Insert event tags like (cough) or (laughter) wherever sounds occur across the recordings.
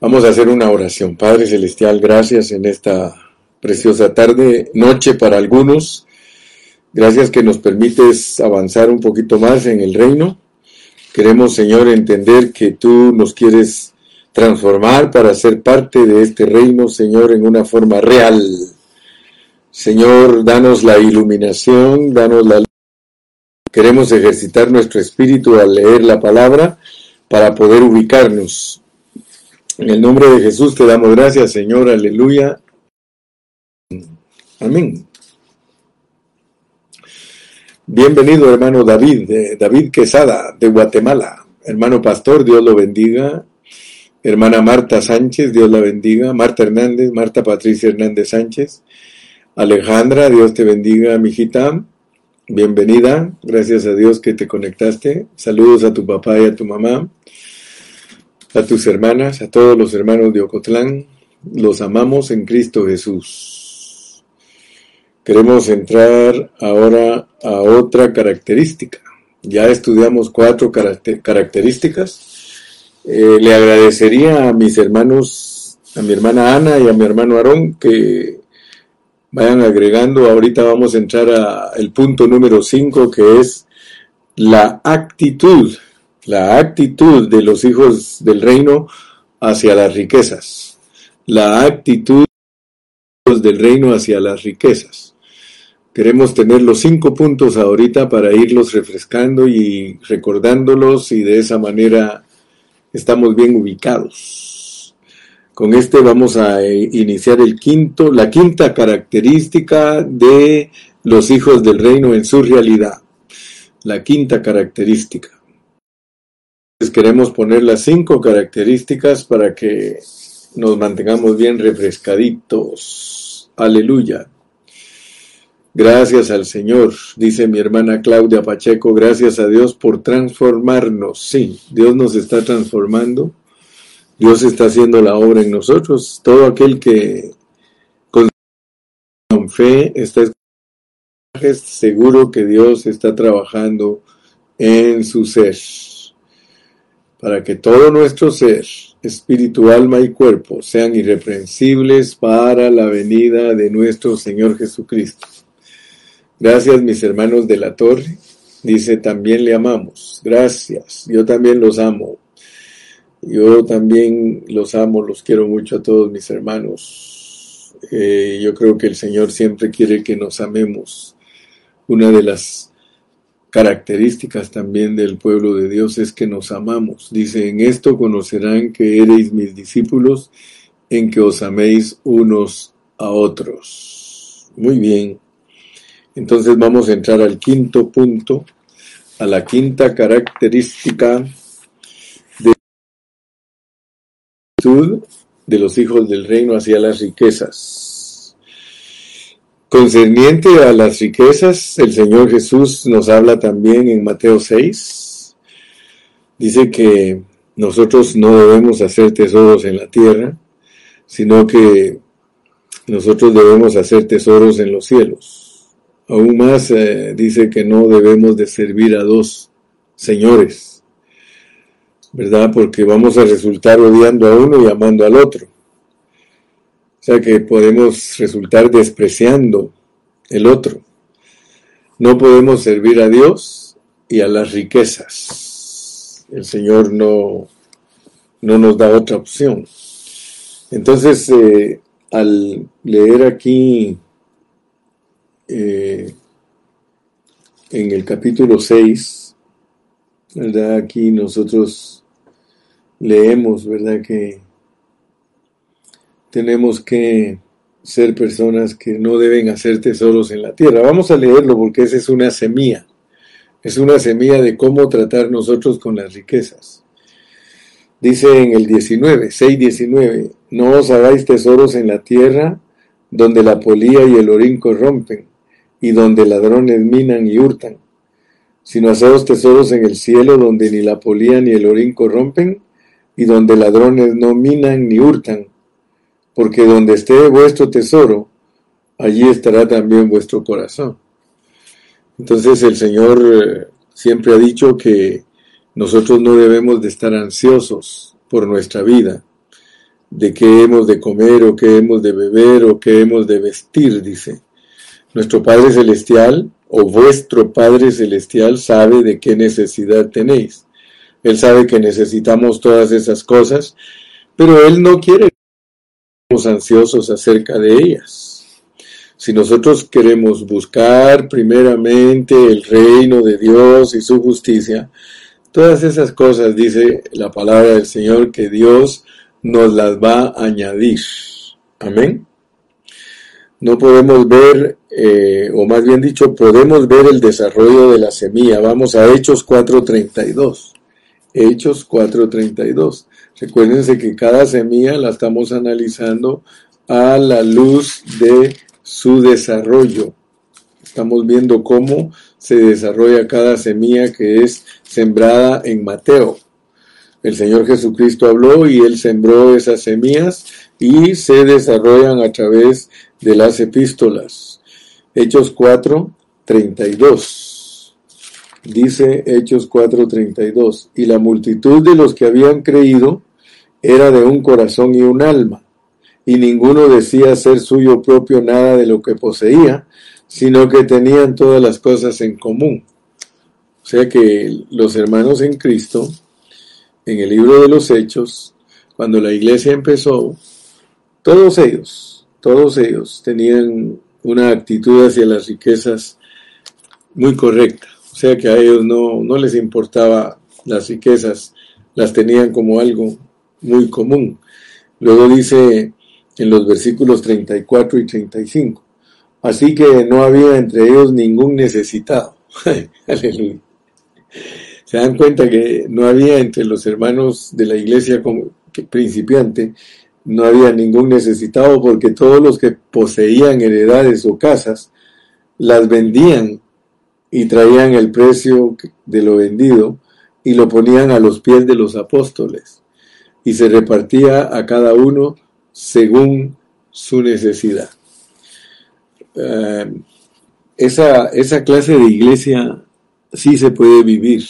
Vamos a hacer una oración. Padre Celestial, gracias en esta preciosa tarde, noche para algunos. Gracias que nos permites avanzar un poquito más en el reino. Queremos, Señor, entender que tú nos quieres transformar para ser parte de este reino, Señor, en una forma real. Señor, danos la iluminación, danos la Queremos ejercitar nuestro espíritu al leer la palabra para poder ubicarnos en el nombre de Jesús te damos gracias, Señor, aleluya. Amén. Bienvenido, hermano David, David Quesada, de Guatemala. Hermano Pastor, Dios lo bendiga. Hermana Marta Sánchez, Dios la bendiga. Marta Hernández, Marta Patricia Hernández Sánchez. Alejandra, Dios te bendiga, mijita. Bienvenida. Gracias a Dios que te conectaste. Saludos a tu papá y a tu mamá a tus hermanas, a todos los hermanos de Ocotlán, los amamos en Cristo Jesús. Queremos entrar ahora a otra característica. Ya estudiamos cuatro características. Eh, le agradecería a mis hermanos, a mi hermana Ana y a mi hermano Aarón que vayan agregando. Ahorita vamos a entrar al punto número 5 que es la actitud la actitud de los hijos del reino hacia las riquezas, la actitud del reino hacia las riquezas. Queremos tener los cinco puntos ahorita para irlos refrescando y recordándolos y de esa manera estamos bien ubicados. Con este vamos a iniciar el quinto, la quinta característica de los hijos del reino en su realidad. La quinta característica queremos poner las cinco características para que nos mantengamos bien refrescaditos. Aleluya. Gracias al Señor, dice mi hermana Claudia Pacheco, gracias a Dios por transformarnos. Sí, Dios nos está transformando. Dios está haciendo la obra en nosotros. Todo aquel que con fe está seguro que Dios está trabajando en su ser para que todo nuestro ser, espíritu, alma y cuerpo, sean irreprensibles para la venida de nuestro Señor Jesucristo. Gracias mis hermanos de la torre. Dice, también le amamos. Gracias. Yo también los amo. Yo también los amo, los quiero mucho a todos mis hermanos. Eh, yo creo que el Señor siempre quiere que nos amemos. Una de las características también del pueblo de Dios es que nos amamos. Dice, en esto conocerán que eres mis discípulos, en que os améis unos a otros. Muy bien. Entonces vamos a entrar al quinto punto, a la quinta característica de de los hijos del reino hacia las riquezas. Concerniente a las riquezas, el Señor Jesús nos habla también en Mateo 6. Dice que nosotros no debemos hacer tesoros en la tierra, sino que nosotros debemos hacer tesoros en los cielos. Aún más eh, dice que no debemos de servir a dos señores, ¿verdad? Porque vamos a resultar odiando a uno y amando al otro. O sea que podemos resultar despreciando el otro. No podemos servir a Dios y a las riquezas. El Señor no, no nos da otra opción. Entonces, eh, al leer aquí eh, en el capítulo 6, ¿verdad? Aquí nosotros leemos, ¿verdad? Que tenemos que ser personas que no deben hacer tesoros en la tierra. Vamos a leerlo porque esa es una semilla. Es una semilla de cómo tratar nosotros con las riquezas. Dice en el 19, 6.19, no os hagáis tesoros en la tierra donde la polía y el orín corrompen y donde ladrones minan y hurtan, sino haceos tesoros en el cielo donde ni la polía ni el orín corrompen y donde ladrones no minan ni hurtan porque donde esté vuestro tesoro, allí estará también vuestro corazón. Entonces el Señor eh, siempre ha dicho que nosotros no debemos de estar ansiosos por nuestra vida, de qué hemos de comer o qué hemos de beber o qué hemos de vestir, dice. Nuestro Padre Celestial o vuestro Padre Celestial sabe de qué necesidad tenéis. Él sabe que necesitamos todas esas cosas, pero Él no quiere ansiosos acerca de ellas. Si nosotros queremos buscar primeramente el reino de Dios y su justicia, todas esas cosas, dice la palabra del Señor, que Dios nos las va a añadir. Amén. No podemos ver, eh, o más bien dicho, podemos ver el desarrollo de la semilla. Vamos a Hechos 4.32. Hechos 4.32. Recuérdense que cada semilla la estamos analizando a la luz de su desarrollo. Estamos viendo cómo se desarrolla cada semilla que es sembrada en Mateo. El Señor Jesucristo habló y Él sembró esas semillas y se desarrollan a través de las epístolas. Hechos 4, 32. Dice Hechos 4, 32. Y la multitud de los que habían creído era de un corazón y un alma, y ninguno decía ser suyo propio nada de lo que poseía, sino que tenían todas las cosas en común. O sea que los hermanos en Cristo en el libro de los Hechos, cuando la iglesia empezó, todos ellos, todos ellos tenían una actitud hacia las riquezas muy correcta. O sea que a ellos no, no les importaba las riquezas, las tenían como algo muy común. Luego dice en los versículos 34 y 35, así que no había entre ellos ningún necesitado. (laughs) Aleluya se dan cuenta que no había entre los hermanos de la iglesia principiante, no había ningún necesitado porque todos los que poseían heredades o casas las vendían y traían el precio de lo vendido y lo ponían a los pies de los apóstoles y se repartía a cada uno según su necesidad. Eh, esa, esa clase de iglesia sí se puede vivir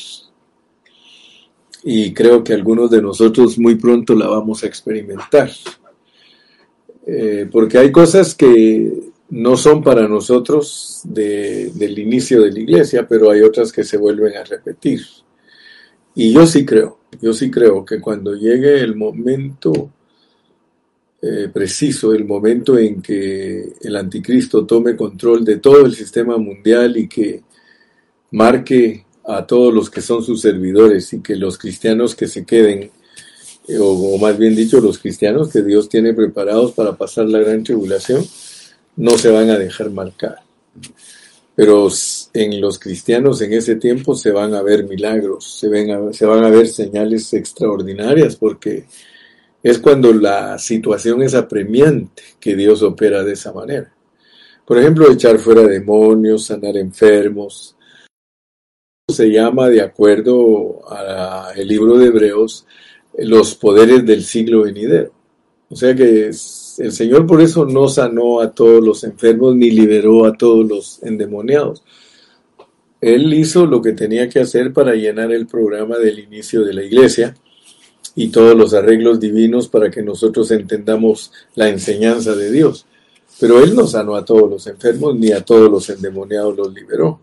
y creo que algunos de nosotros muy pronto la vamos a experimentar. Eh, porque hay cosas que no son para nosotros del inicio de la iglesia, pero hay otras que se vuelven a repetir. Y yo sí creo, yo sí creo que cuando llegue el momento eh, preciso, el momento en que el anticristo tome control de todo el sistema mundial y que marque a todos los que son sus servidores y que los cristianos que se queden, eh, o, más bien dicho, los cristianos que Dios tiene preparados para pasar la gran tribulación, no se van a dejar marcar. Pero en los cristianos en ese tiempo se van a ver milagros, se, ven se van a ver señales extraordinarias porque es cuando la situación es apremiante que Dios opera de esa manera. Por ejemplo, echar fuera demonios, sanar enfermos, se llama, de acuerdo al libro de Hebreos, los poderes del siglo venidero. O sea que el Señor por eso no sanó a todos los enfermos ni liberó a todos los endemoniados. Él hizo lo que tenía que hacer para llenar el programa del inicio de la iglesia y todos los arreglos divinos para que nosotros entendamos la enseñanza de Dios. Pero Él no sanó a todos los enfermos ni a todos los endemoniados los liberó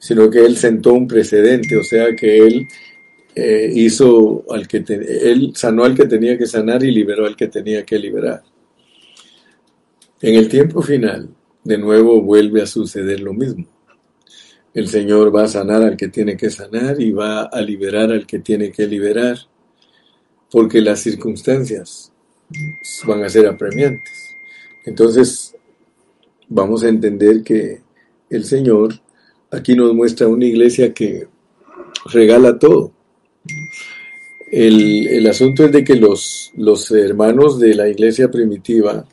sino que él sentó un precedente, o sea que él eh, hizo al que él sanó al que tenía que sanar y liberó al que tenía que liberar. En el tiempo final, de nuevo vuelve a suceder lo mismo. El Señor va a sanar al que tiene que sanar y va a liberar al que tiene que liberar, porque las circunstancias van a ser apremiantes. Entonces, vamos a entender que el Señor aquí nos muestra una iglesia que regala todo. El, asunto es de que los, los hermanos de la iglesia primitiva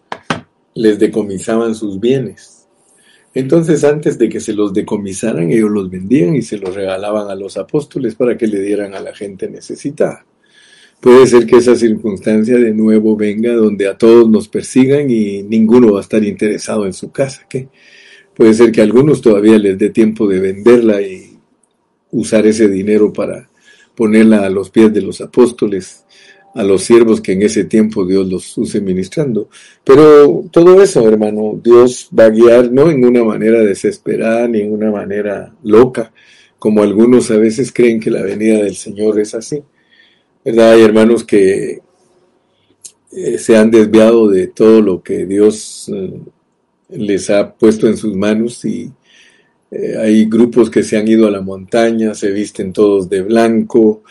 les decomisaban sus bienes. Entonces antes de que se los decomisaran, ellos los vendían y se los regalaban a los apóstoles para que le dieran a la gente necesitada. Puede ser que esa circunstancia de nuevo venga donde a todos nos persigan y ninguno va a estar interesado en su casa. ¿qué? Puede ser que a algunos todavía les dé tiempo de venderla y usar ese dinero para ponerla a los pies de los apóstoles, a los siervos que en ese tiempo Dios los use ministrando. Pero todo eso, hermano, Dios va a guiar no en una manera desesperada ni en una manera loca, como algunos a veces creen que la venida del Señor es así. ¿Verdad? Hay hermanos que eh, se han desviado de todo lo que Dios eh, les ha puesto en sus manos y eh, hay grupos que se han ido a la montaña, se visten todos de blanco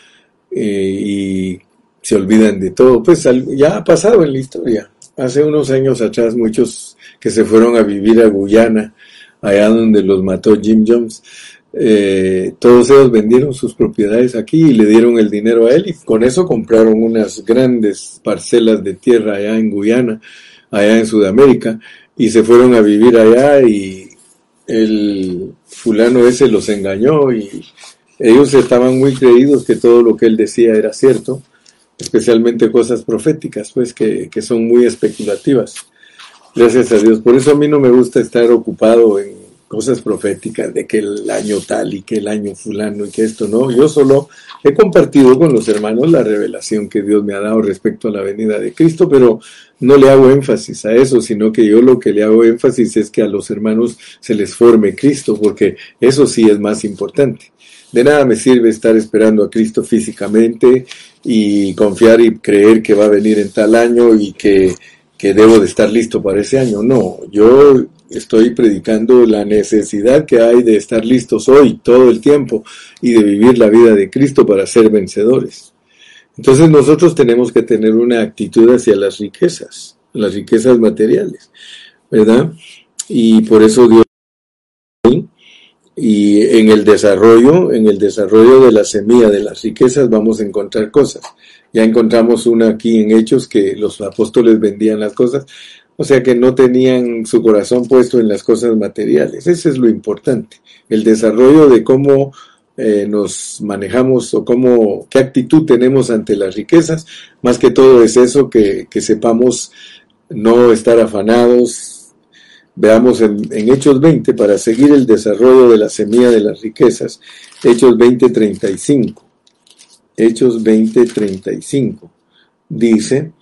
y se olvidan de todo. Pues ya ha pasado en la historia. Hace unos años atrás muchos que se fueron a vivir a Guyana, allá donde los mató Jim Jones, eh, todos ellos vendieron sus propiedades aquí y le dieron el dinero a él y con eso compraron unas grandes parcelas de tierra allá en Guyana, allá en Sudamérica, y se fueron a vivir allá y el fulano ese los engañó y ellos estaban muy creídos que todo lo que él decía era cierto especialmente cosas proféticas, pues que, que son muy especulativas. Gracias a Dios. Por eso a mí no me gusta estar ocupado en cosas proféticas de que el año tal y que el año fulano y que esto no. Yo solo he compartido con los hermanos la revelación que Dios me ha dado respecto a la venida de Cristo, pero no le hago énfasis a eso, sino que yo lo que le hago énfasis es que a los hermanos se les forme Cristo, porque eso sí es más importante. De nada me sirve estar esperando a Cristo físicamente y confiar y creer que va a venir en tal año y que, que debo de estar listo para ese año. No, yo estoy predicando la necesidad que hay de estar listos hoy, todo el tiempo, y de vivir la vida de Cristo para ser vencedores. Entonces nosotros tenemos que tener una actitud hacia las riquezas, las riquezas materiales, ¿verdad? Y por eso Dios y en el desarrollo, en el desarrollo de la semilla de las riquezas vamos a encontrar cosas. Ya encontramos una aquí en Hechos que los apóstoles vendían las cosas, o sea que no tenían su corazón puesto en las cosas materiales. Ese es lo importante, el desarrollo de cómo eh, nos manejamos o cómo, qué actitud tenemos ante las riquezas. Más que todo es eso, que, que sepamos no estar afanados, Veamos en, Hechos 20, para seguir el desarrollo de la semilla de las riquezas, Hechos 20, 35. Hechos 20, 35. Dice,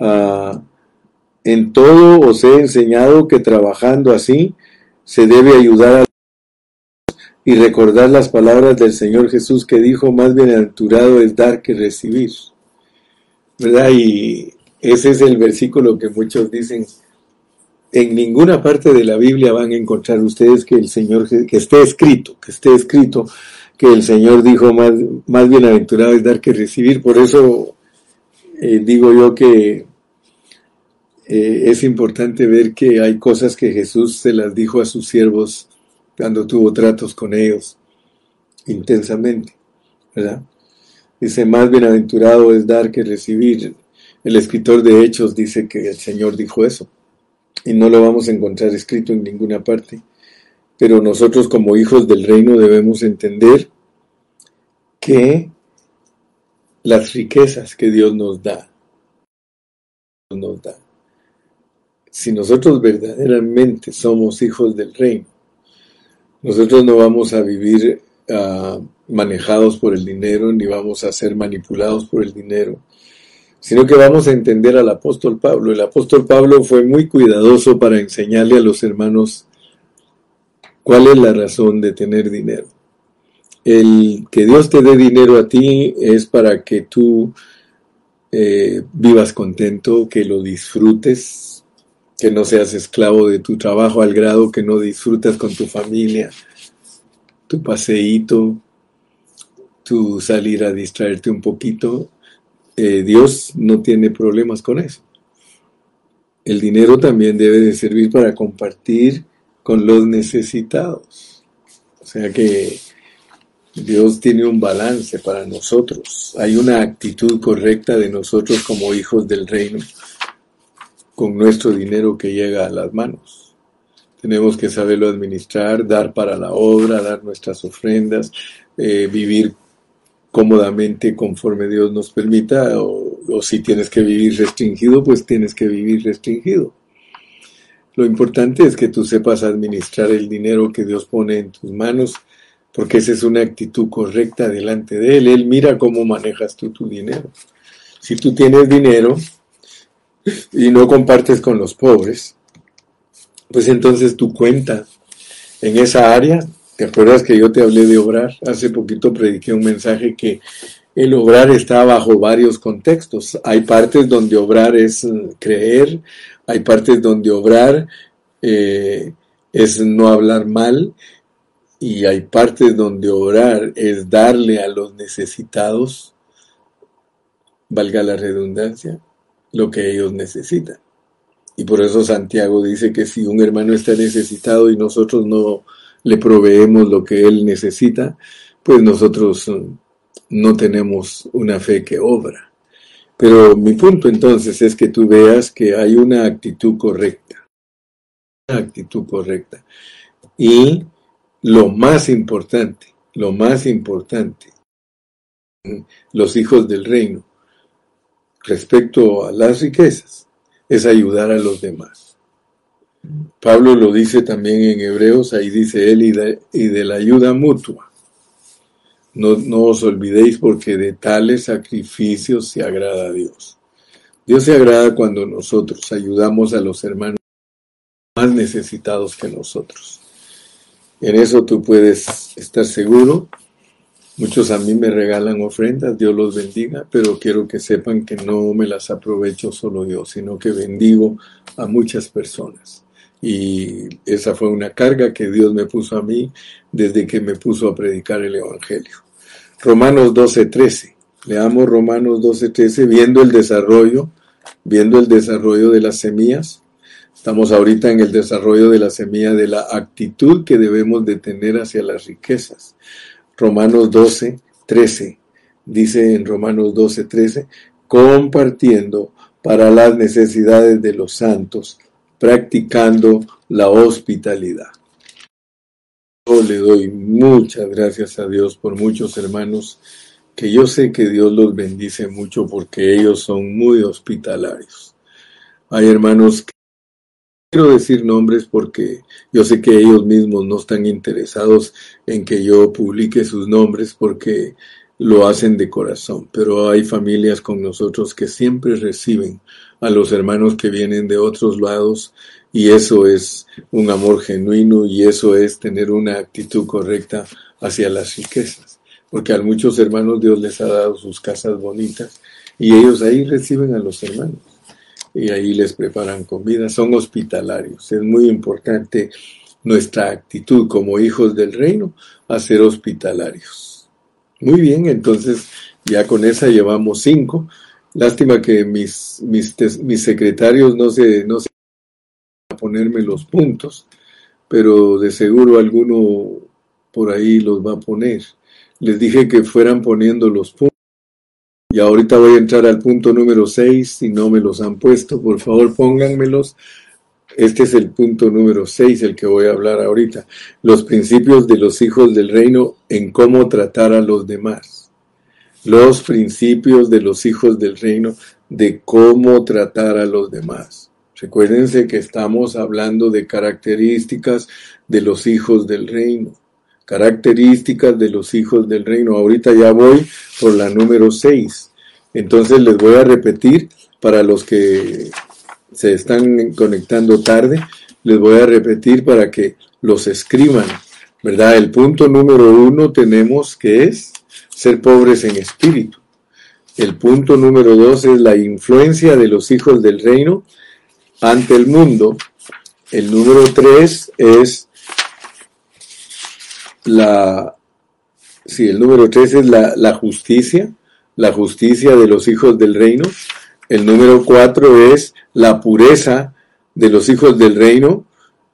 ah, en todo os he enseñado que trabajando así se debe ayudar a y recordar las palabras del Señor Jesús que dijo, más bienaventurado es dar que recibir. ¿Verdad? Y ese es el versículo que muchos dicen, en ninguna parte de la Biblia van a encontrar ustedes que el Señor, que esté escrito, que esté escrito que el Señor dijo más, más bienaventurado es dar que recibir. Por eso eh, digo yo que eh, es importante ver que hay cosas que Jesús se las dijo a sus siervos cuando tuvo tratos con ellos intensamente, ¿verdad? Dice, más bienaventurado es dar que recibir. El escritor de Hechos dice que el Señor dijo eso y no lo vamos a encontrar escrito en ninguna parte. Pero nosotros como hijos del reino debemos entender que las riquezas que Dios nos da, nos da. Si nosotros verdaderamente somos hijos del reino, nosotros no vamos a vivir ah, manejados por el dinero, ni vamos a ser manipulados por el dinero, sino que vamos a entender al apóstol Pablo. El apóstol Pablo fue muy cuidadoso para enseñarle a los hermanos cuál es la razón de tener dinero. El que Dios te dé dinero a ti es para que tú eh, vivas contento, que lo disfrutes, que no seas esclavo de tu trabajo al grado que no disfrutas con tu familia, tu paseíto, tu salir a distraerte un poquito eh, Dios no tiene problemas con eso. El dinero también debe de servir para compartir con los necesitados. O sea que Dios tiene un balance para nosotros. Hay una actitud correcta de nosotros como hijos del reino con nuestro dinero que llega a las manos. Tenemos que saberlo administrar, dar para la obra, dar nuestras ofrendas, eh, vivir cómodamente conforme Dios nos permita, o, si tienes que vivir restringido, pues tienes que vivir restringido. Lo importante es que tú sepas administrar el dinero que Dios pone en tus manos, porque esa es una actitud correcta delante de Él. Él mira cómo manejas tú tu dinero. Si tú tienes dinero y no compartes con los pobres, pues entonces tu cuenta en esa área, ¿te acuerdas que yo te hablé de obrar? Hace poquito prediqué un mensaje que el obrar está bajo varios contextos. Hay partes donde obrar es creer, hay partes donde obrar eh, es no hablar mal y hay partes donde obrar es darle a los necesitados, valga la redundancia, lo que ellos necesitan. Y por eso Santiago dice que si un hermano está necesitado y nosotros no le proveemos lo que él necesita, pues nosotros mm, no tenemos una fe que obra. Pero mi punto entonces es que tú veas que hay una actitud correcta. Una actitud correcta. Y lo más importante, lo más importante, los hijos del reino, respecto a las riquezas, es ayudar a los demás. Pablo lo dice también en Hebreos, ahí dice él, y de, la ayuda mutua. No, no os olvidéis porque de tales sacrificios se agrada a Dios. Dios se agrada cuando nosotros ayudamos a los hermanos más necesitados que nosotros. En eso tú puedes estar seguro. Muchos a mí me regalan ofrendas, Dios los bendiga, pero quiero que sepan que no me las aprovecho solo yo, sino que bendigo a muchas personas. Y esa fue una carga que Dios me puso a mí desde que me puso a predicar el Evangelio. Romanos 12:13. Leamos Romanos 12:13 viendo el desarrollo, viendo el desarrollo de las semillas. Estamos ahorita en el desarrollo de la semilla de la actitud que debemos de tener hacia las riquezas. Romanos 12:13 dice en Romanos 12:13 compartiendo para las necesidades de los santos, practicando la hospitalidad. Yo le doy muchas gracias a Dios por muchos hermanos que yo sé que Dios los bendice mucho porque ellos son muy hospitalarios. Hay hermanos que quiero decir nombres porque yo sé que ellos mismos no están interesados en que yo publique sus nombres porque lo hacen de corazón, pero hay familias con nosotros que siempre reciben a los hermanos que vienen de otros lados y eso es un amor genuino y eso es tener una actitud correcta hacia las riquezas. Porque a muchos hermanos Dios les ha dado sus casas bonitas y ellos ahí reciben a los hermanos y ahí les preparan comida. Son hospitalarios. Es muy importante nuestra actitud como hijos del reino a ser hospitalarios. Muy bien, entonces ya con esa llevamos cinco. Lástima que mis, mis, mis secretarios no se, no se ponerme los puntos, pero de seguro alguno por ahí los va a poner. Les dije que fueran poniendo los puntos. Y ahorita voy a entrar al punto número 6, si no me los han puesto, por favor pónganmelos. Este es el punto número 6, el que voy a hablar ahorita. Los principios de los hijos del reino en cómo tratar a los demás. Los principios de los hijos del reino de cómo tratar a los demás. Recuérdense que estamos hablando de características de los hijos del reino. Características de los hijos del reino. Ahorita ya voy por la número 6. Entonces les voy a repetir para los que se están conectando tarde, les voy a repetir para que los escriban. ¿Verdad? El punto número uno tenemos que es ser pobres en espíritu. El punto número dos es la influencia de los hijos del reino ante el mundo. El número tres es la, sí, el número tres es la, la justicia, la justicia de los hijos del reino. El número cuatro es la pureza de los hijos del reino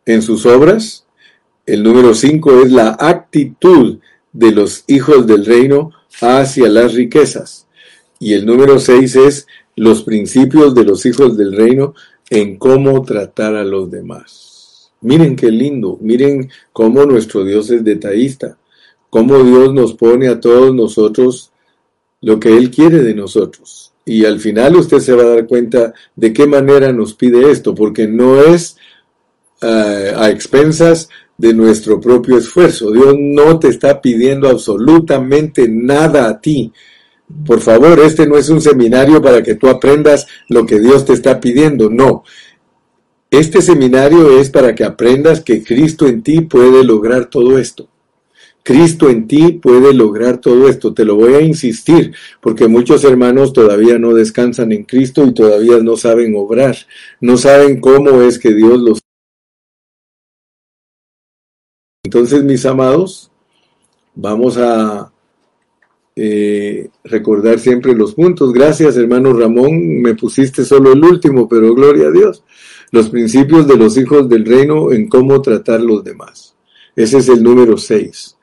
en sus obras. El número cinco es la actitud de los hijos del reino hacia las riquezas. Y el número seis es los principios de los hijos del reino en cómo tratar a los demás. Miren qué lindo, miren cómo nuestro Dios es detallista, cómo Dios nos pone a todos nosotros lo que Él quiere de nosotros. Y al final usted se va a dar cuenta de qué manera nos pide esto, porque no es uh, a expensas de nuestro propio esfuerzo. Dios no te está pidiendo absolutamente nada a ti. Por favor, este no es un seminario para que tú aprendas lo que Dios te está pidiendo, no. Este seminario es para que aprendas que Cristo en ti puede lograr todo esto. Cristo en ti puede lograr todo esto. Te lo voy a insistir, porque muchos hermanos todavía no descansan en Cristo y todavía no saben obrar. No saben cómo es que Dios los... Entonces, mis amados, vamos a eh, recordar siempre los puntos. Gracias, hermano Ramón, me pusiste solo el último, pero gloria a Dios. Los principios de los hijos del reino en cómo tratar los demás. Ese es el número 6.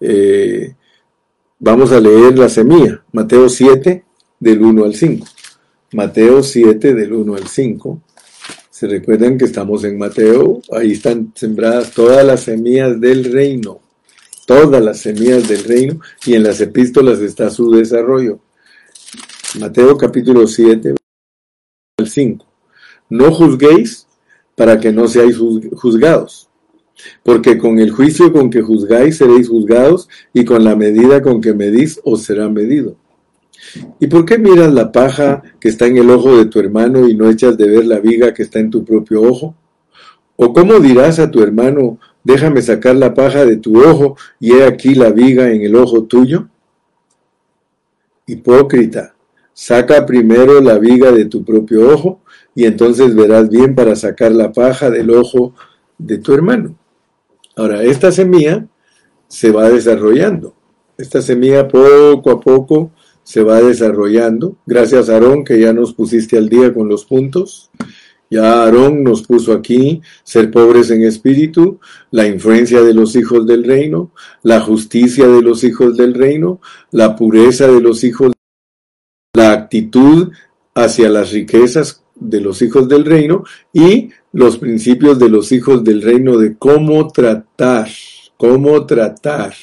Eh, vamos a leer la semilla, Mateo 7, del 1 al 5. Mateo 7, del 1 al 5. Se recuerdan que estamos en Mateo, ahí están sembradas todas las semillas del reino todas las semillas del reino y en las epístolas está su desarrollo. Mateo capítulo 7, al 5. No juzguéis para que no seáis juzgados, porque con el juicio con que juzgáis seréis juzgados y con la medida con que medís os será medido. ¿Y por qué miras la paja que está en el ojo de tu hermano y no echas de ver la viga que está en tu propio ojo? ¿O cómo dirás a tu hermano, déjame sacar la paja de tu ojo y he aquí la viga en el ojo tuyo? Hipócrita, saca primero la viga de tu propio ojo y entonces verás bien para sacar la paja del ojo de tu hermano. Ahora, esta semilla se va desarrollando. Esta semilla poco a poco se va desarrollando. Gracias, Aarón, que ya nos pusiste al día con los puntos. Ya Aarón nos puso aquí ser pobres en espíritu, la influencia de los hijos del reino, la justicia de los hijos del reino, la pureza de los hijos, la actitud hacia las riquezas de los hijos del reino y los principios de los hijos del reino de cómo tratar, cómo tratar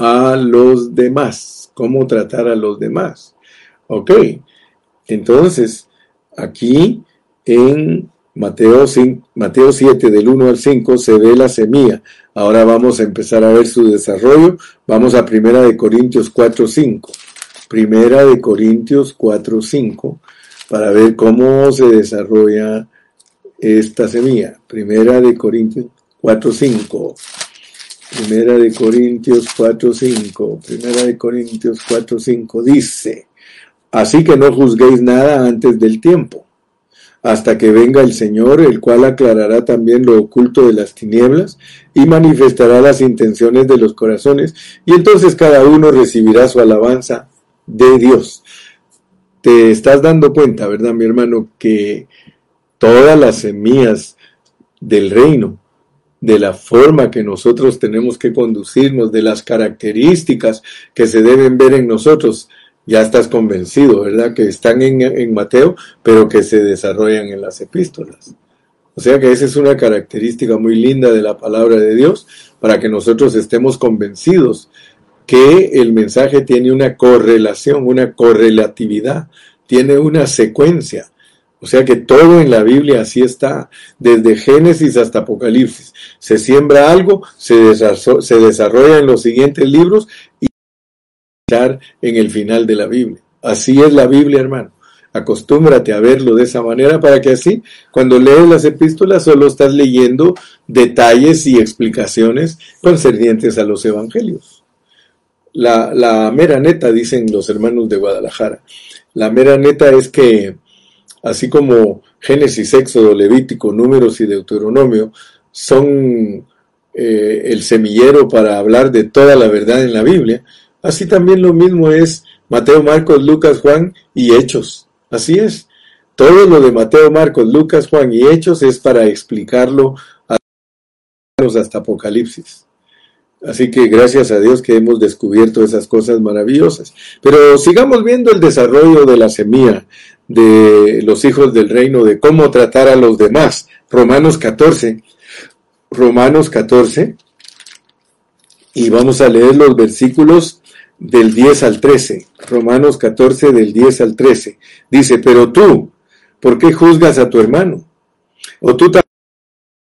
a los demás, cómo tratar a los demás. Ok, entonces aquí en Mateo, 5, Mateo 7 del 1 al 5 se ve la semilla. Ahora vamos a empezar a ver su desarrollo. Vamos a Primera de Corintios 4, 5. Primera de Corintios 4, 5 para ver cómo se desarrolla esta semilla. Primera de Corintios 4, 5. Primera de Corintios 4, 5. Primera de Corintios 4, 5 dice, así que no juzguéis nada antes del tiempo hasta que venga el Señor, el cual aclarará también lo oculto de las tinieblas y manifestará las intenciones de los corazones, y entonces cada uno recibirá su alabanza de Dios. Te estás dando cuenta, ¿verdad, mi hermano, que todas las semillas del reino, de la forma que nosotros tenemos que conducirnos, de las características que se deben ver en nosotros, ya estás convencido, ¿verdad? Que están en, Mateo, pero que se desarrollan en las epístolas. O sea que esa es una característica muy linda de la palabra de Dios para que nosotros estemos convencidos que el mensaje tiene una correlación, una correlatividad, tiene una secuencia. O sea que todo en la Biblia así está, desde Génesis hasta Apocalipsis. Se siembra algo, se, se desarrolla en los siguientes libros y en el final de la Biblia. Así es la Biblia, hermano. Acostúmbrate a verlo de esa manera para que así, cuando lees las epístolas, solo estás leyendo detalles y explicaciones concernientes a los evangelios. La, la mera neta, dicen los hermanos de Guadalajara, la mera neta es que, así como Génesis, Éxodo, Levítico, Números y Deuteronomio son eh, el semillero para hablar de toda la verdad en la Biblia, Así también lo mismo es Mateo, Marcos, Lucas, Juan y Hechos. Así es. Todo lo de Mateo, Marcos, Lucas, Juan y Hechos es para explicarlo hasta Apocalipsis. Así que gracias a Dios que hemos descubierto esas cosas maravillosas. Pero sigamos viendo el desarrollo de la semilla de los hijos del reino, de cómo tratar a los demás. Romanos 14. Romanos 14. Y vamos a leer los versículos del 10 al 13, Romanos 14 del 10 al 13. Dice, pero tú, ¿por qué juzgas a tu hermano? O tú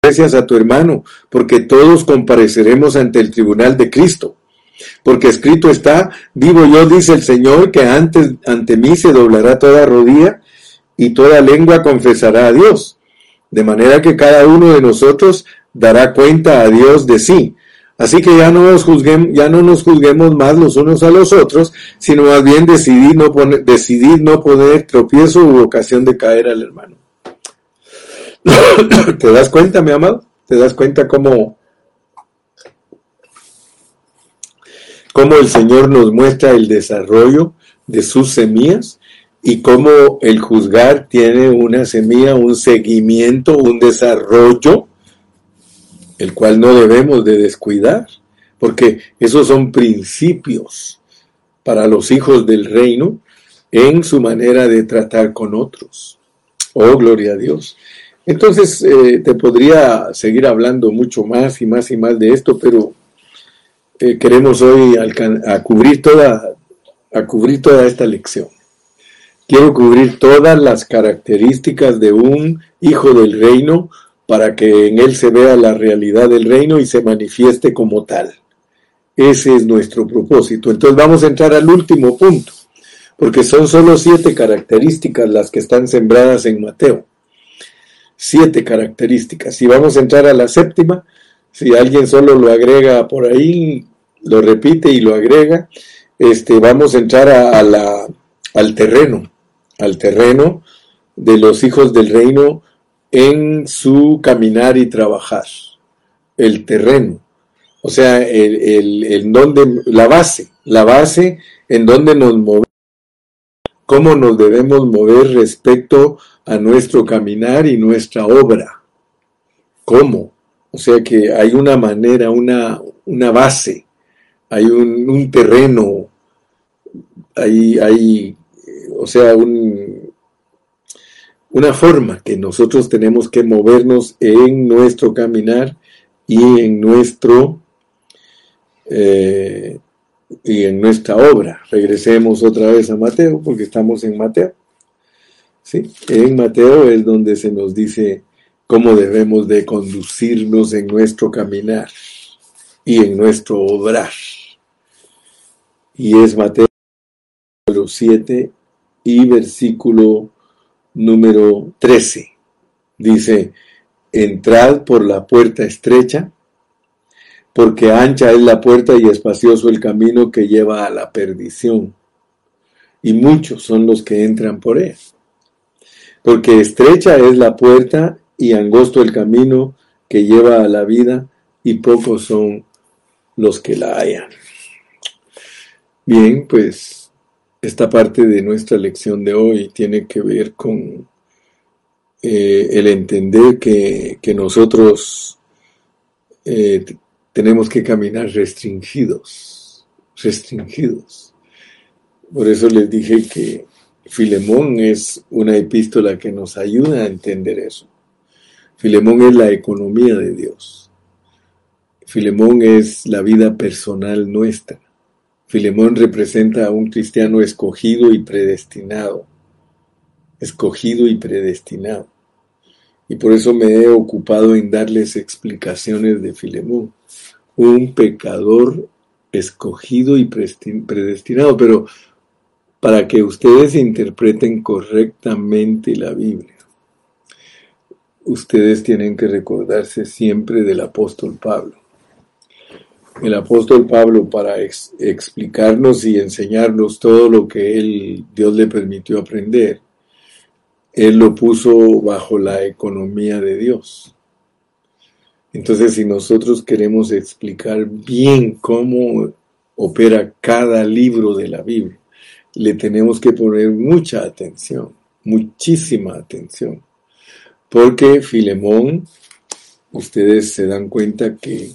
aprecias a tu hermano, porque todos compareceremos ante el tribunal de Cristo. Porque escrito está, vivo yo, dice el Señor, que antes ante mí se doblará toda rodilla y toda lengua confesará a Dios. De manera que cada uno de nosotros dará cuenta a Dios de sí. Así que ya no nos juzguemos, ya no nos juzguemos más los unos a los otros, sino más bien decidir no poner, decidir no poner tropiezo u ocasión de caer al hermano. (coughs) ¿Te das cuenta, mi amado? ¿Te das cuenta cómo, cómo el Señor nos muestra el desarrollo de sus semillas? y cómo el juzgar tiene una semilla, un seguimiento, un desarrollo el cual no debemos de descuidar, porque esos son principios para los hijos del reino en su manera de tratar con otros. Oh, gloria a Dios. Entonces, eh, te podría seguir hablando mucho más y más y más de esto, pero eh, queremos hoy a cubrir, toda, a cubrir toda esta lección. Quiero cubrir todas las características de un hijo del reino para que en él se vea la realidad del reino y se manifieste como tal. Ese es nuestro propósito. Entonces vamos a entrar al último punto, porque son solo siete características las que están sembradas en Mateo. Siete características. Y vamos a entrar a la séptima. Si alguien solo lo agrega por ahí, lo repite y lo agrega, este, vamos a entrar a la, al terreno, al terreno de los hijos del reino en su caminar y trabajar, el terreno, o sea, el, el, donde, la base, la base en donde nos movemos, cómo nos debemos mover respecto a nuestro caminar y nuestra obra. ¿Cómo? O sea que hay una manera, una, una base, hay un, un terreno, hay, hay, o sea, un, una forma que nosotros tenemos que movernos en nuestro caminar y en nuestro eh, y en nuestra obra. Regresemos otra vez a Mateo, porque estamos en Mateo. ¿Sí? En Mateo es donde se nos dice cómo debemos de conducirnos en nuestro caminar y en nuestro obrar. Y es Mateo 7 y versículo número 13. Dice, entrad por la puerta estrecha, porque ancha es la puerta y espacioso el camino que lleva a la perdición, y muchos son los que entran por él. Porque estrecha es la puerta y angosto el camino que lleva a la vida, y pocos son los que la hallan. Bien, pues esta parte de nuestra lección de hoy tiene que ver con eh, el entender que, nosotros eh, tenemos que caminar restringidos, restringidos. Por eso les dije que Filemón es una epístola que nos ayuda a entender eso. Filemón es la economía de Dios. Filemón es la vida personal nuestra. Filemón representa a un cristiano escogido y predestinado. Escogido y predestinado. Y por eso me he ocupado en darles explicaciones de Filemón. Un pecador escogido y predestinado, pero para que ustedes interpreten correctamente la Biblia. Ustedes tienen que recordarse siempre del apóstol Pablo el apóstol Pablo para explicarnos y enseñarnos todo lo que él, Dios le permitió aprender, él lo puso bajo la economía de Dios. Entonces, si nosotros queremos explicar bien cómo opera cada libro de la Biblia, le tenemos que poner mucha atención, muchísima atención, porque Filemón, ustedes se dan cuenta que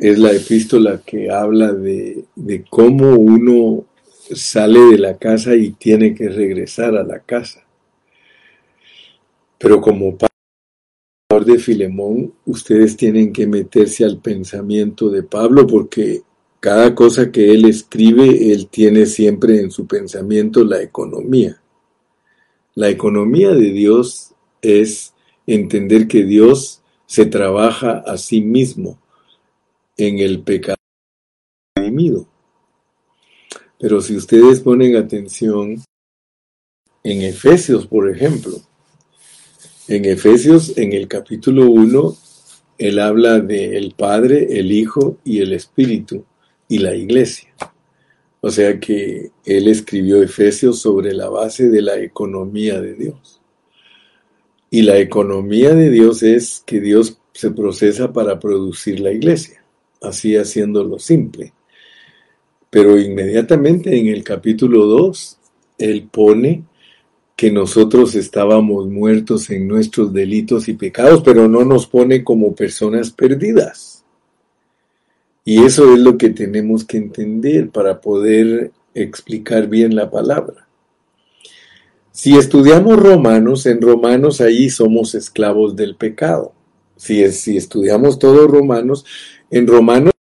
es la epístola que habla de, cómo uno sale de la casa y tiene que regresar a la casa. Pero como de Filemón, ustedes tienen que meterse al pensamiento de Pablo porque cada cosa que él escribe, él tiene siempre en su pensamiento la economía. La economía de Dios es entender que Dios se trabaja a sí mismo en el pecado redimido. Pero si ustedes ponen atención en Efesios, por ejemplo, en Efesios, en el capítulo 1, él habla del Padre, el Hijo y el Espíritu y la Iglesia. O sea que él escribió Efesios sobre la base de la economía de Dios. Y la economía de Dios es que Dios se procesa para producir la iglesia, así haciéndolo simple. Pero inmediatamente en el capítulo 2, él pone que nosotros estábamos muertos en nuestros delitos y pecados, pero no nos pone como personas perdidas. Y eso es lo que tenemos que entender para poder explicar bien la palabra. Si estudiamos Romanos, en Romanos ahí somos esclavos del pecado. Si, si estudiamos todos Romanos, en Romanos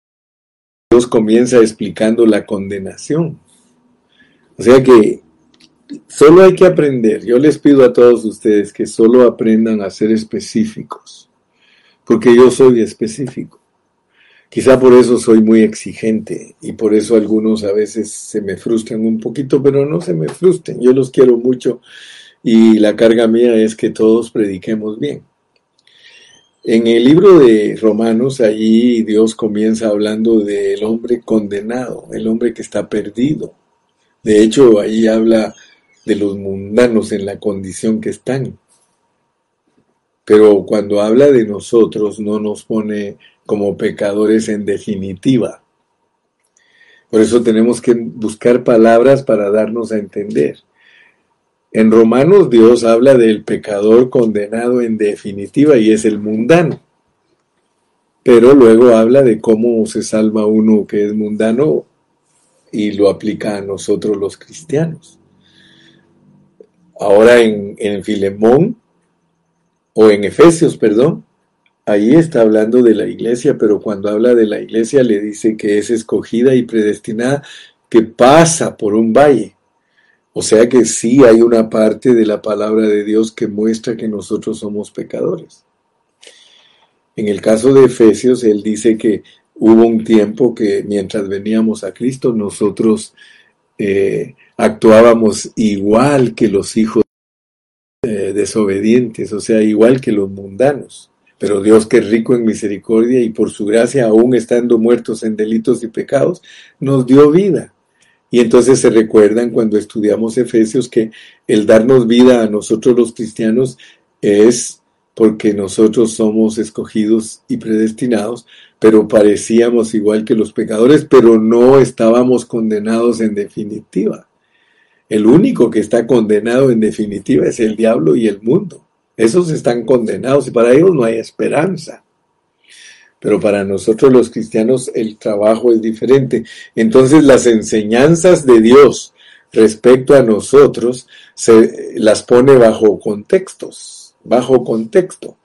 Dios comienza explicando la condenación. O sea que solo hay que aprender. Yo les pido a todos ustedes que solo aprendan a ser específicos, porque yo soy específico. Quizá por eso soy muy exigente y por eso algunos a veces se me frustran un poquito, pero no se me frustren. Yo los quiero mucho y la carga mía es que todos prediquemos bien. En el libro de Romanos, allí Dios comienza hablando del hombre condenado, el hombre que está perdido. De hecho, ahí habla de los mundanos en la condición que están. Pero cuando habla de nosotros, no nos pone como pecadores en definitiva. Por eso tenemos que buscar palabras para darnos a entender. En Romanos Dios habla del pecador condenado en definitiva y es el mundano. Pero luego habla de cómo se salva uno que es mundano y lo aplica a nosotros los cristianos. Ahora en, en Filemón, o en Efesios, perdón, ahí está hablando de la iglesia, pero cuando habla de la iglesia le dice que es escogida y predestinada, que pasa por un valle. O sea que sí hay una parte de la palabra de Dios que muestra que nosotros somos pecadores. En el caso de Efesios, él dice que hubo un tiempo que mientras veníamos a Cristo, nosotros eh, actuábamos igual que los hijos eh, desobedientes, o sea, igual que los mundanos. Pero Dios que es rico en misericordia y por su gracia, aún estando muertos en delitos y pecados, nos dio vida. Y entonces se recuerdan cuando estudiamos Efesios que el darnos vida a nosotros los cristianos es porque nosotros somos escogidos y predestinados, pero parecíamos igual que los pecadores, pero no estábamos condenados en definitiva. El único que está condenado en definitiva es el diablo y el mundo. Esos están condenados y para ellos no hay esperanza. Pero para nosotros los cristianos el trabajo es diferente. Entonces las enseñanzas de Dios respecto a nosotros se las pone bajo contextos, bajo contexto.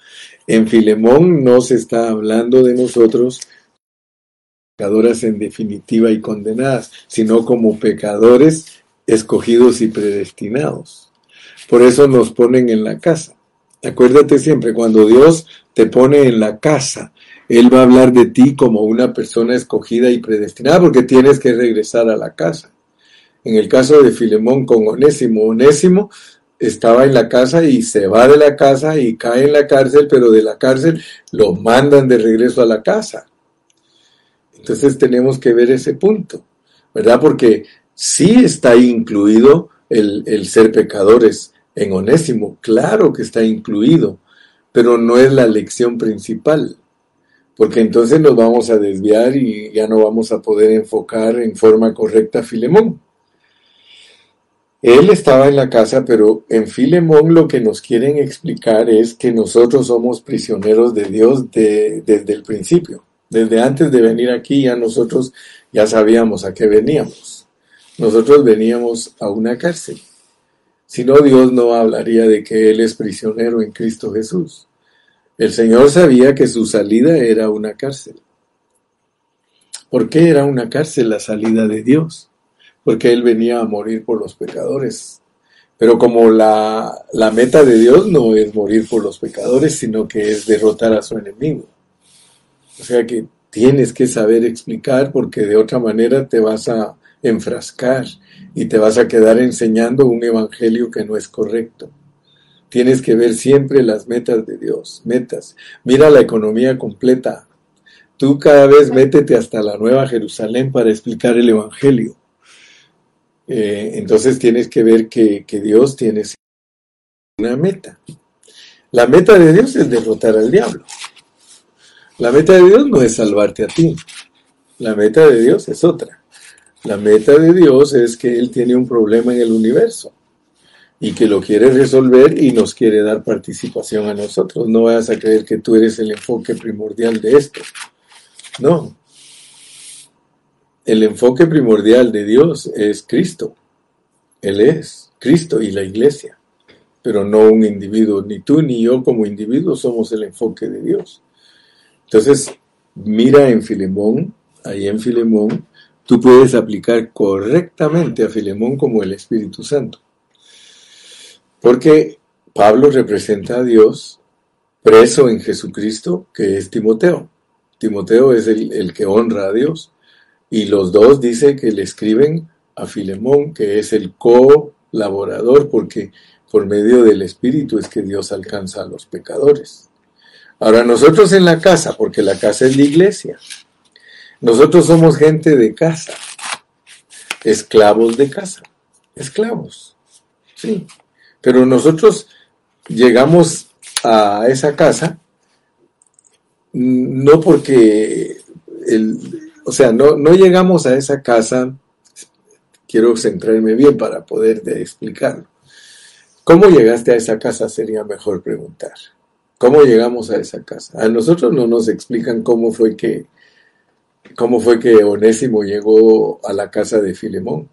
En Filemón no se está hablando de nosotros pecadoras en definitiva y condenadas, sino como pecadores escogidos y predestinados. Por eso nos ponen en la casa. Acuérdate siempre, cuando Dios te pone en la casa, Él va a hablar de ti como una persona escogida y predestinada, porque tienes que regresar a la casa. En el caso de Filemón con Onésimo, Onésimo estaba en la casa y se va de la casa y cae en la cárcel, pero de la cárcel lo mandan de regreso a la casa. Entonces tenemos que ver ese punto, ¿verdad? Porque sí está incluido el, el ser pecadores, en Onésimo, claro que está incluido, pero no es la lección principal, porque entonces nos vamos a desviar y ya no vamos a poder enfocar en forma correcta a Filemón. Él estaba en la casa, pero en Filemón lo que nos quieren explicar es que nosotros somos prisioneros de Dios desde el principio. Desde antes de venir aquí ya nosotros ya sabíamos a qué veníamos. Nosotros veníamos a una cárcel. Si no, Dios no hablaría de que Él es prisionero en Cristo Jesús. El Señor sabía que su salida era una cárcel. ¿Por qué era una cárcel la salida de Dios? Porque Él venía a morir por los pecadores. Pero como la, meta de Dios no es morir por los pecadores, sino que es derrotar a su enemigo. O sea que tienes que saber explicar porque de otra manera te vas a enfrascar y te vas a quedar enseñando un evangelio que no es correcto. Tienes que ver siempre las metas de Dios, metas. Mira la economía completa. Tú cada vez métete hasta la Nueva Jerusalén para explicar el evangelio. Eh, entonces tienes que ver que, que Dios tiene una meta. La meta de Dios es derrotar al diablo. La meta de Dios no es salvarte a ti. La meta de Dios es otra. La meta de Dios es que Él tiene un problema en el universo y que lo quiere resolver y nos quiere dar participación a nosotros. No vayas a creer que tú eres el enfoque primordial de esto. No. El enfoque primordial de Dios es Cristo. Él es Cristo y la iglesia, pero no un individuo. Ni tú ni yo como individuo somos el enfoque de Dios. Entonces, mira en Filemón, ahí en Filemón, tú puedes aplicar correctamente a Filemón como el Espíritu Santo. Porque Pablo representa a Dios preso en Jesucristo, que es Timoteo. Timoteo es el, que honra a Dios. Y los dos dicen que le escriben a Filemón, que es el colaborador, porque por medio del Espíritu es que Dios alcanza a los pecadores. Ahora nosotros en la casa, porque la casa es la iglesia, nosotros somos gente de casa, esclavos de casa, esclavos, sí. Pero nosotros llegamos a esa casa no porque, el, o sea, no, no llegamos a esa casa, quiero centrarme bien para poder explicarlo. ¿Cómo llegaste a esa casa? Sería mejor preguntar. ¿Cómo llegamos a esa casa? A nosotros no nos explican cómo fue que, cómo fue que Onésimo llegó a la casa de Filemón.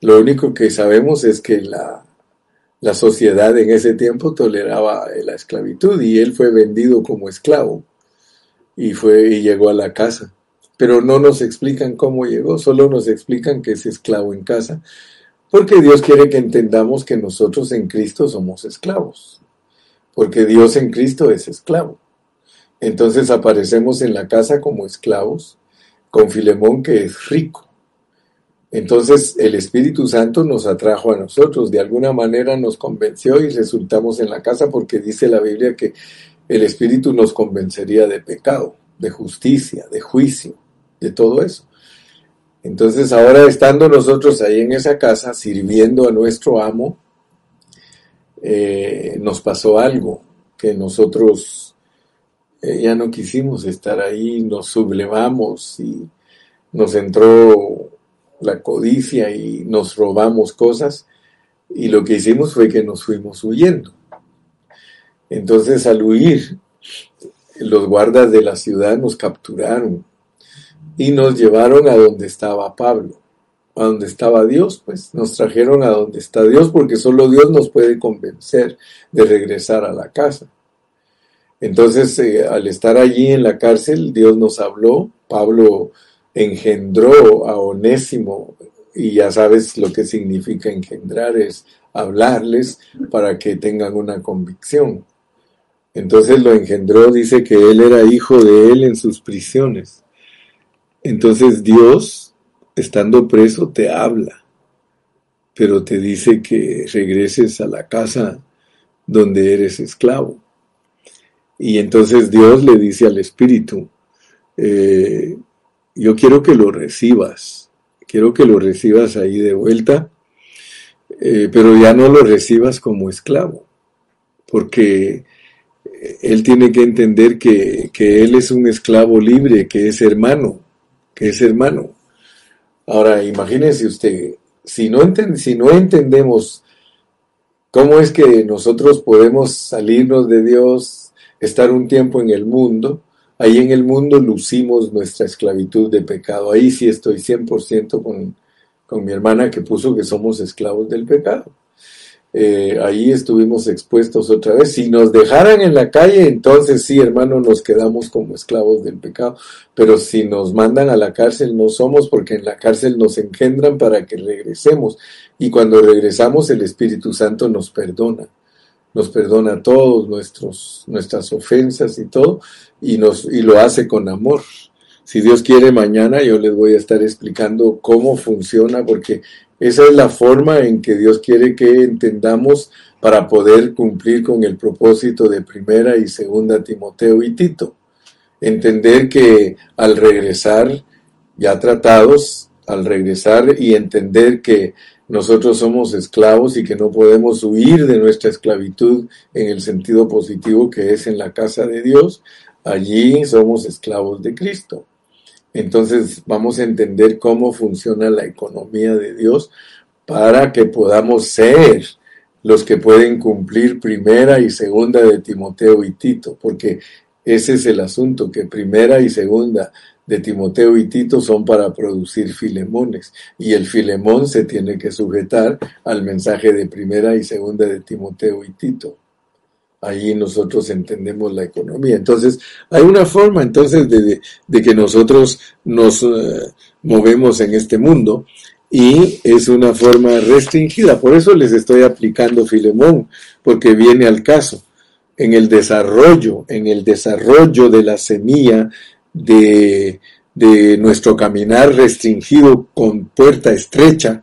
Lo único que sabemos es que la, la sociedad en ese tiempo toleraba la esclavitud y él fue vendido como esclavo y fue y llegó a la casa. Pero no nos explican cómo llegó, solo nos explican que es esclavo en casa, porque Dios quiere que entendamos que nosotros en Cristo somos esclavos porque Dios en Cristo es esclavo. Entonces aparecemos en la casa como esclavos, con Filemón que es rico. Entonces el Espíritu Santo nos atrajo a nosotros, de alguna manera nos convenció y resultamos en la casa porque dice la Biblia que el Espíritu nos convencería de pecado, de justicia, de juicio, de todo eso. Entonces ahora estando nosotros ahí en esa casa, sirviendo a nuestro amo, eh, nos pasó algo que nosotros eh, ya no quisimos estar ahí, nos sublevamos y nos entró la codicia y nos robamos cosas y lo que hicimos fue que nos fuimos huyendo. Entonces al huir, los guardas de la ciudad nos capturaron y nos llevaron a donde estaba Pablo a donde estaba Dios, pues nos trajeron a donde está Dios porque solo Dios nos puede convencer de regresar a la casa. Entonces, eh, al estar allí en la cárcel, Dios nos habló, Pablo engendró a Onésimo y ya sabes lo que significa engendrar, es hablarles para que tengan una convicción. Entonces lo engendró, dice que él era hijo de él en sus prisiones. Entonces Dios estando preso te habla, pero te dice que regreses a la casa donde eres esclavo. Y entonces Dios le dice al Espíritu, eh, yo quiero que lo recibas, quiero que lo recibas ahí de vuelta, eh, pero ya no lo recibas como esclavo, porque él tiene que entender que, que él es un esclavo libre, que es hermano, que es hermano. Ahora, imagínense usted, si no, si no entendemos cómo es que nosotros podemos salirnos de Dios, estar un tiempo en el mundo, ahí en el mundo lucimos nuestra esclavitud de pecado. Ahí sí estoy 100% con, con mi hermana que puso que somos esclavos del pecado. Eh, ahí estuvimos expuestos otra vez. Si nos dejaran en la calle, entonces sí, hermano, nos quedamos como esclavos del pecado. Pero si nos mandan a la cárcel, no somos, porque en la cárcel nos engendran para que regresemos. Y cuando regresamos, el Espíritu Santo nos perdona. Nos perdona todos nuestros, nuestras ofensas y todo, y, nos, y lo hace con amor. Si Dios quiere, mañana yo les voy a estar explicando cómo funciona, porque esa es la forma en que Dios quiere que entendamos para poder cumplir con el propósito de primera y segunda Timoteo y Tito. Entender que al regresar, ya tratados, al regresar y entender que nosotros somos esclavos y que no podemos huir de nuestra esclavitud en el sentido positivo que es en la casa de Dios, allí somos esclavos de Cristo. Entonces vamos a entender cómo funciona la economía de Dios para que podamos ser los que pueden cumplir primera y segunda de Timoteo y Tito, porque ese es el asunto, que primera y segunda de Timoteo y Tito son para producir filemones y el filemón se tiene que sujetar al mensaje de primera y segunda de Timoteo y Tito. Ahí nosotros entendemos la economía. Entonces, hay una forma entonces de, que nosotros nos eh, movemos en este mundo y es una forma restringida. Por eso les estoy aplicando Filemón, porque viene al caso. En el desarrollo, en el desarrollo de la semilla de, nuestro caminar restringido con puerta estrecha,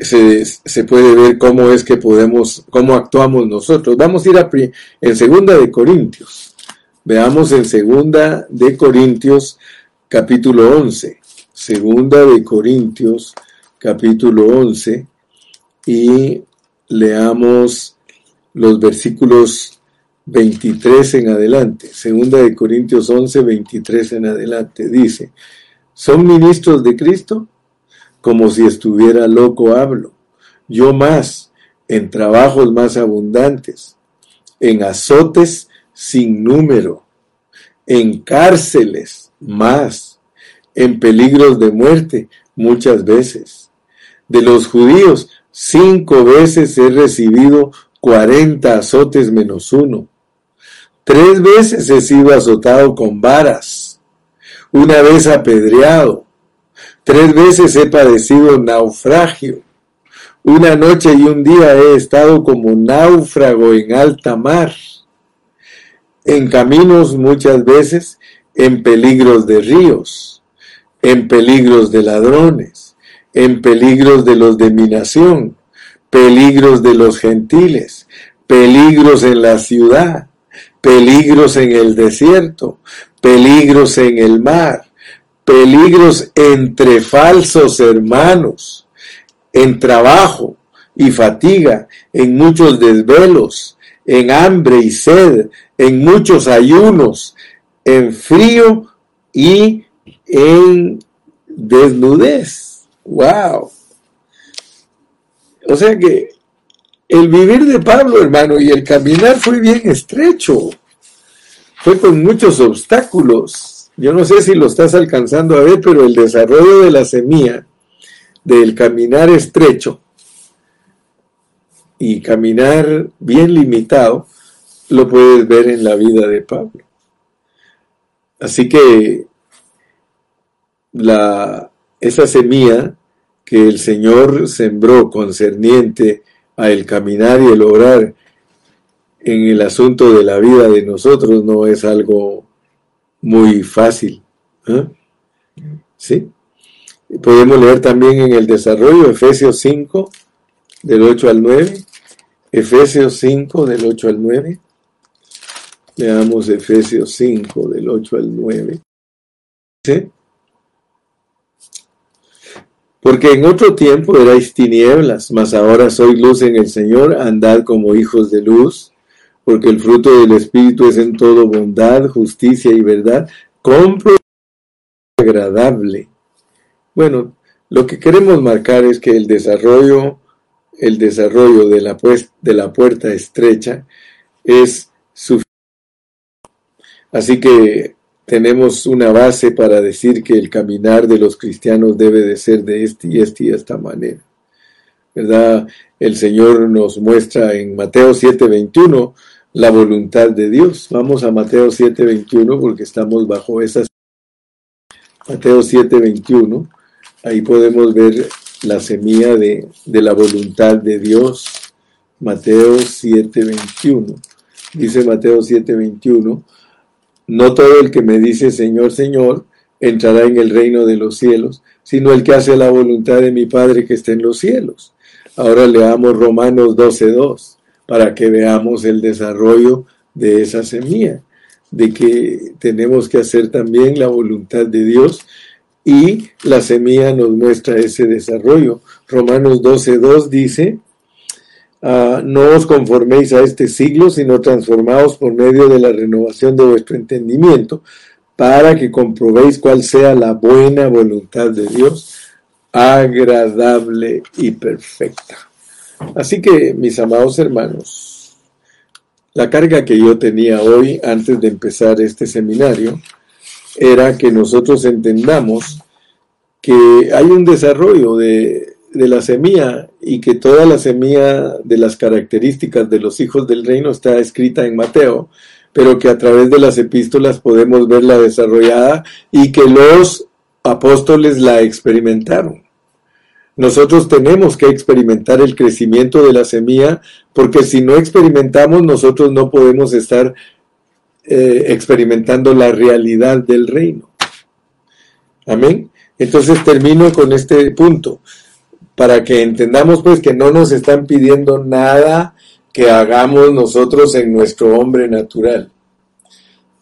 se, puede ver cómo es que podemos, cómo actuamos nosotros. Vamos a ir a, en segunda de Corintios. Veamos en segunda de Corintios capítulo 11. Segunda de Corintios capítulo 11 y leamos los versículos 23 en adelante, segunda de Corintios 11, 23 en adelante, dice, ¿son ministros de Cristo? Como si estuviera loco hablo, yo más, en trabajos más abundantes, en azotes sin número, en cárceles más, en peligros de muerte muchas veces. De los judíos, cinco veces he recibido cuarenta azotes menos uno Tres veces he sido azotado con varas, una vez apedreado, tres veces he padecido naufragio, una noche y un día he estado como náufrago en alta mar, en caminos muchas veces, en peligros de ríos, en peligros de ladrones, en peligros de los de mi nación, peligros de los gentiles, peligros en la ciudad, peligros en el desierto, peligros en el mar, peligros entre falsos hermanos, en trabajo y fatiga, en muchos desvelos, en hambre y sed, en muchos ayunos, en frío y en desnudez. ¡Wow! O sea que el vivir de Pablo, hermano, y el caminar fue bien estrecho. Fue con muchos obstáculos. Yo no sé si lo estás alcanzando a ver, pero el desarrollo de la semilla, del caminar estrecho y caminar bien limitado, lo puedes ver en la vida de Pablo. Así que la, esa semilla que el Señor sembró concerniente a el caminar y el orar en el asunto de la vida de nosotros no es algo muy fácil. ¿eh? ¿Sí? Podemos leer también en el desarrollo Efesios 5, del 8 al 9. Efesios 5, del 8 al 9. Leamos Efesios 5, del 8 al 9. ¿Sí? Porque en otro tiempo erais tinieblas, mas ahora sois luz en el Señor, andad como hijos de luz, porque el fruto del Espíritu es en todo bondad, justicia y verdad, compro agradable. Bueno, lo que queremos marcar es que el desarrollo, el desarrollo de la, pues, de la puerta estrecha es suficiente. Así que tenemos una base para decir que el caminar de los cristianos debe de ser de este y este y esta manera. ¿Verdad? El Señor nos muestra en Mateo 7:21 la voluntad de Dios. Vamos a Mateo 7:21 porque estamos bajo esa Mateo 7:21. Ahí podemos ver la semilla de, de la voluntad de Dios. Mateo 7:21. Dice Mateo 7:21 no todo el que me dice Señor, Señor, entrará en el reino de los cielos, sino el que hace la voluntad de mi Padre que está en los cielos. Ahora leamos Romanos 12.2 para que veamos el desarrollo de esa semilla, de que tenemos que hacer también la voluntad de Dios y la semilla nos muestra ese desarrollo. Romanos 12.2 dice, ah, no os conforméis a este siglo, sino transformaos por medio de la renovación de vuestro entendimiento, para que comprobéis cuál sea la buena voluntad de Dios, agradable y perfecta. Así que, mis amados hermanos, la carga que yo tenía hoy antes de empezar este seminario era que nosotros entendamos que hay un desarrollo de, de la semilla y que toda la semilla de las características de los hijos del reino está escrita en Mateo, pero que a través de las epístolas podemos verla desarrollada y que los apóstoles la experimentaron. Nosotros tenemos que experimentar el crecimiento de la semilla porque si no experimentamos nosotros no podemos estar eh, experimentando la realidad del reino. Amén. Entonces termino con este punto para que entendamos pues que no nos están pidiendo nada que hagamos nosotros en nuestro hombre natural.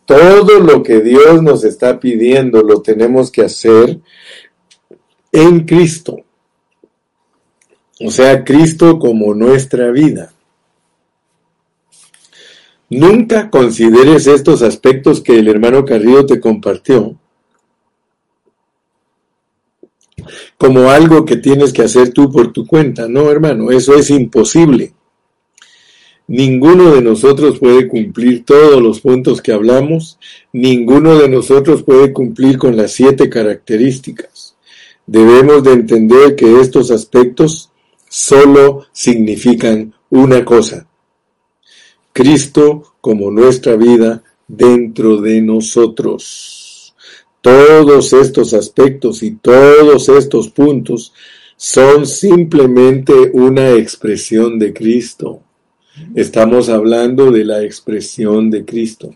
Todo lo que Dios nos está pidiendo lo tenemos que hacer en Cristo. O sea, Cristo como nuestra vida. Nunca consideres estos aspectos que el hermano Carrillo te compartió como algo que tienes que hacer tú por tu cuenta. No, hermano, eso es imposible. Ninguno de nosotros puede cumplir todos los puntos que hablamos, ninguno de nosotros puede cumplir con las siete características. Debemos de entender que estos aspectos solo significan una cosa. Cristo como nuestra vida dentro de nosotros. Todos estos aspectos y todos estos puntos son simplemente una expresión de Cristo. Estamos hablando de la expresión de Cristo.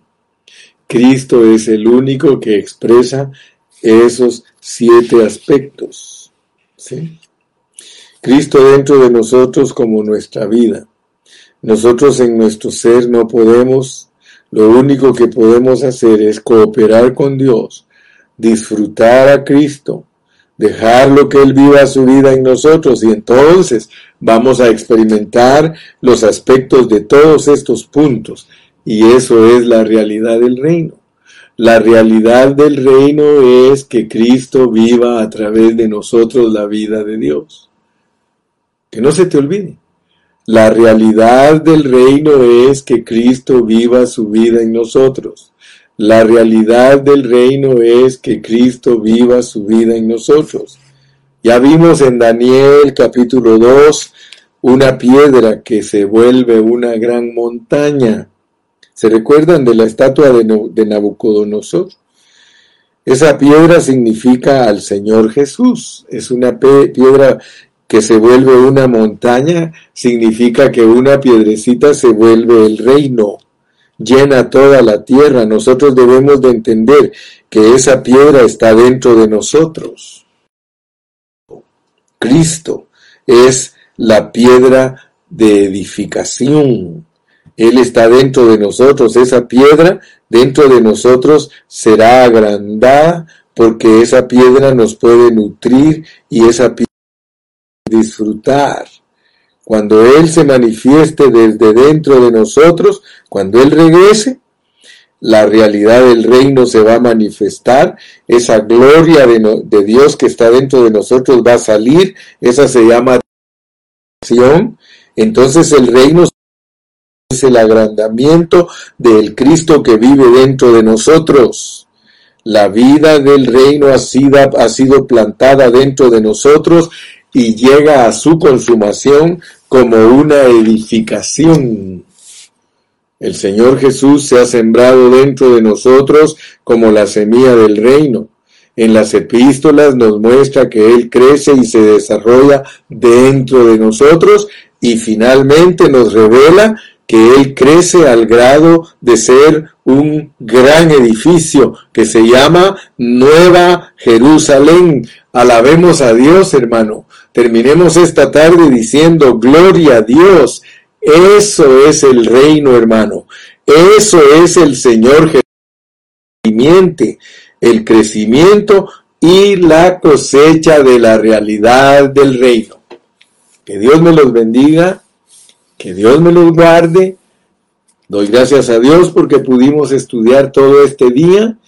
Cristo es el único que expresa esos siete aspectos. ¿sí? Cristo dentro de nosotros como nuestra vida. Nosotros en nuestro ser no podemos, lo único que podemos hacer es cooperar con Dios, disfrutar a Cristo, dejarlo que Él viva su vida en nosotros y entonces vamos a experimentar los aspectos de todos estos puntos y eso es la realidad del reino. La realidad del reino es que Cristo viva a través de nosotros la vida de Dios. Que no se te olvide. La realidad del reino es que Cristo viva su vida en nosotros. La realidad del reino es que Cristo viva su vida en nosotros. Ya vimos en Daniel capítulo 2 una piedra que se vuelve una gran montaña. ¿Se recuerdan de la estatua de Nabucodonosor? Esa piedra significa al Señor Jesús. Es una piedra que se vuelve una montaña significa que una piedrecita se vuelve el reino, llena toda la tierra. Nosotros debemos de entender que esa piedra está dentro de nosotros. Cristo es la piedra de edificación. Él está dentro de nosotros. Esa piedra dentro de nosotros será agrandada porque esa piedra nos puede nutrir y esa piedra disfrutar. Cuando Él se manifieste desde dentro de nosotros, cuando Él regrese, la realidad del reino se va a manifestar, esa gloria de, Dios que está dentro de nosotros va a salir, esa se llama entonces el reino es el agrandamiento del Cristo que vive dentro de nosotros. La vida del reino ha sido plantada dentro de nosotros y llega a su consumación como una edificación. El Señor Jesús se ha sembrado dentro de nosotros como la semilla del reino. En las epístolas nos muestra que Él crece y se desarrolla dentro de nosotros y finalmente nos revela que Él crece al grado de ser un gran edificio que se llama Nueva Jerusalén. Alabemos a Dios, hermano. Terminemos esta tarde diciendo, gloria a Dios. Eso es el reino, hermano. Eso es el Señor Jesús. El crecimiento y la cosecha de la realidad del reino. Que Dios me los bendiga, que Dios me los guarde. Doy gracias a Dios porque pudimos estudiar todo este día.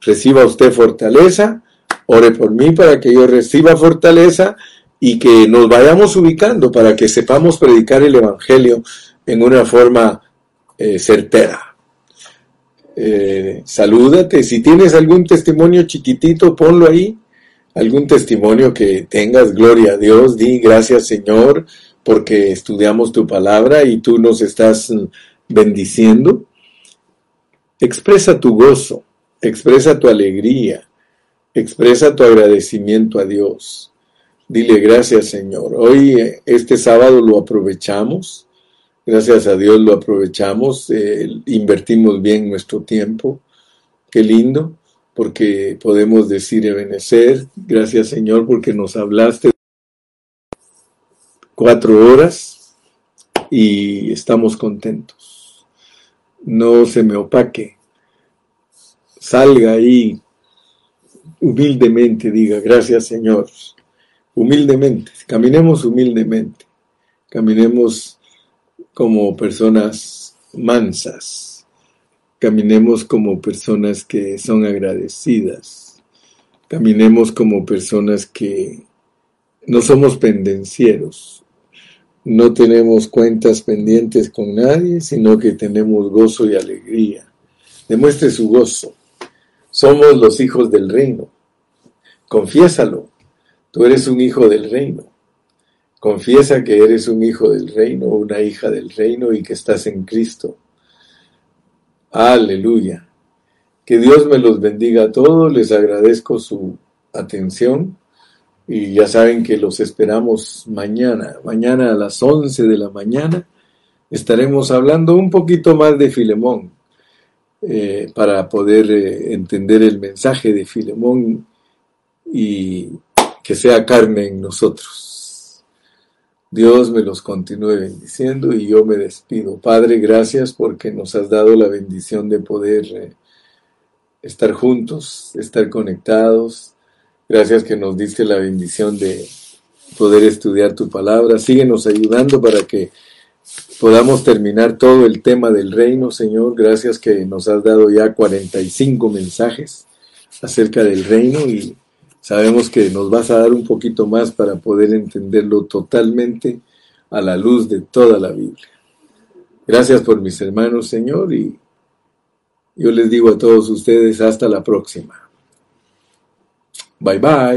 Reciba usted fortaleza. Ore por mí para que yo reciba fortaleza y que nos vayamos ubicando para que sepamos predicar el Evangelio en una forma eh, certera. Eh, salúdate. Si tienes algún testimonio chiquitito, ponlo ahí. Algún testimonio que tengas, gloria a Dios, di gracias Señor, porque estudiamos tu palabra y tú nos estás bendiciendo. Expresa tu gozo, expresa tu alegría, expresa tu agradecimiento a Dios. Dile gracias Señor. Hoy, eh, este sábado, lo aprovechamos Gracias a Dios lo aprovechamos, eh, invertimos bien nuestro tiempo. Qué lindo, porque podemos decir Ebenecer, gracias Señor porque nos hablaste cuatro horas y estamos contentos. No se me opaque. Salga ahí humildemente, diga, gracias Señor. Humildemente, caminemos humildemente, caminemos como personas mansas, caminemos como personas que son agradecidas, caminemos como personas que no somos pendencieros, no tenemos cuentas pendientes con nadie, sino que tenemos gozo y alegría. Demuestre su gozo. Somos los hijos del reino. Confiésalo. Tú eres un hijo del reino. Confiesa que eres un hijo del reino, una hija del reino y que estás en Cristo. Aleluya. Que Dios me los bendiga a todos, les agradezco su atención y ya saben que los esperamos mañana. Mañana a las 11 de la mañana estaremos hablando un poquito más de Filemón eh, para poder eh, entender el mensaje de Filemón y que sea carne en nosotros. Dios me los continúe bendiciendo y yo me despido. Padre, gracias porque nos has dado la bendición de poder eh, estar juntos, estar conectados. Gracias que nos diste la bendición de poder estudiar tu palabra. Síguenos ayudando para que podamos terminar todo el tema del reino, Señor. Gracias que nos has dado ya 45 mensajes acerca del reino y Sabemos que nos vas a dar un poquito más para poder entenderlo totalmente a la luz de toda la Biblia. Gracias por mis hermanos, Señor, y yo les digo a todos ustedes hasta la próxima. Bye bye.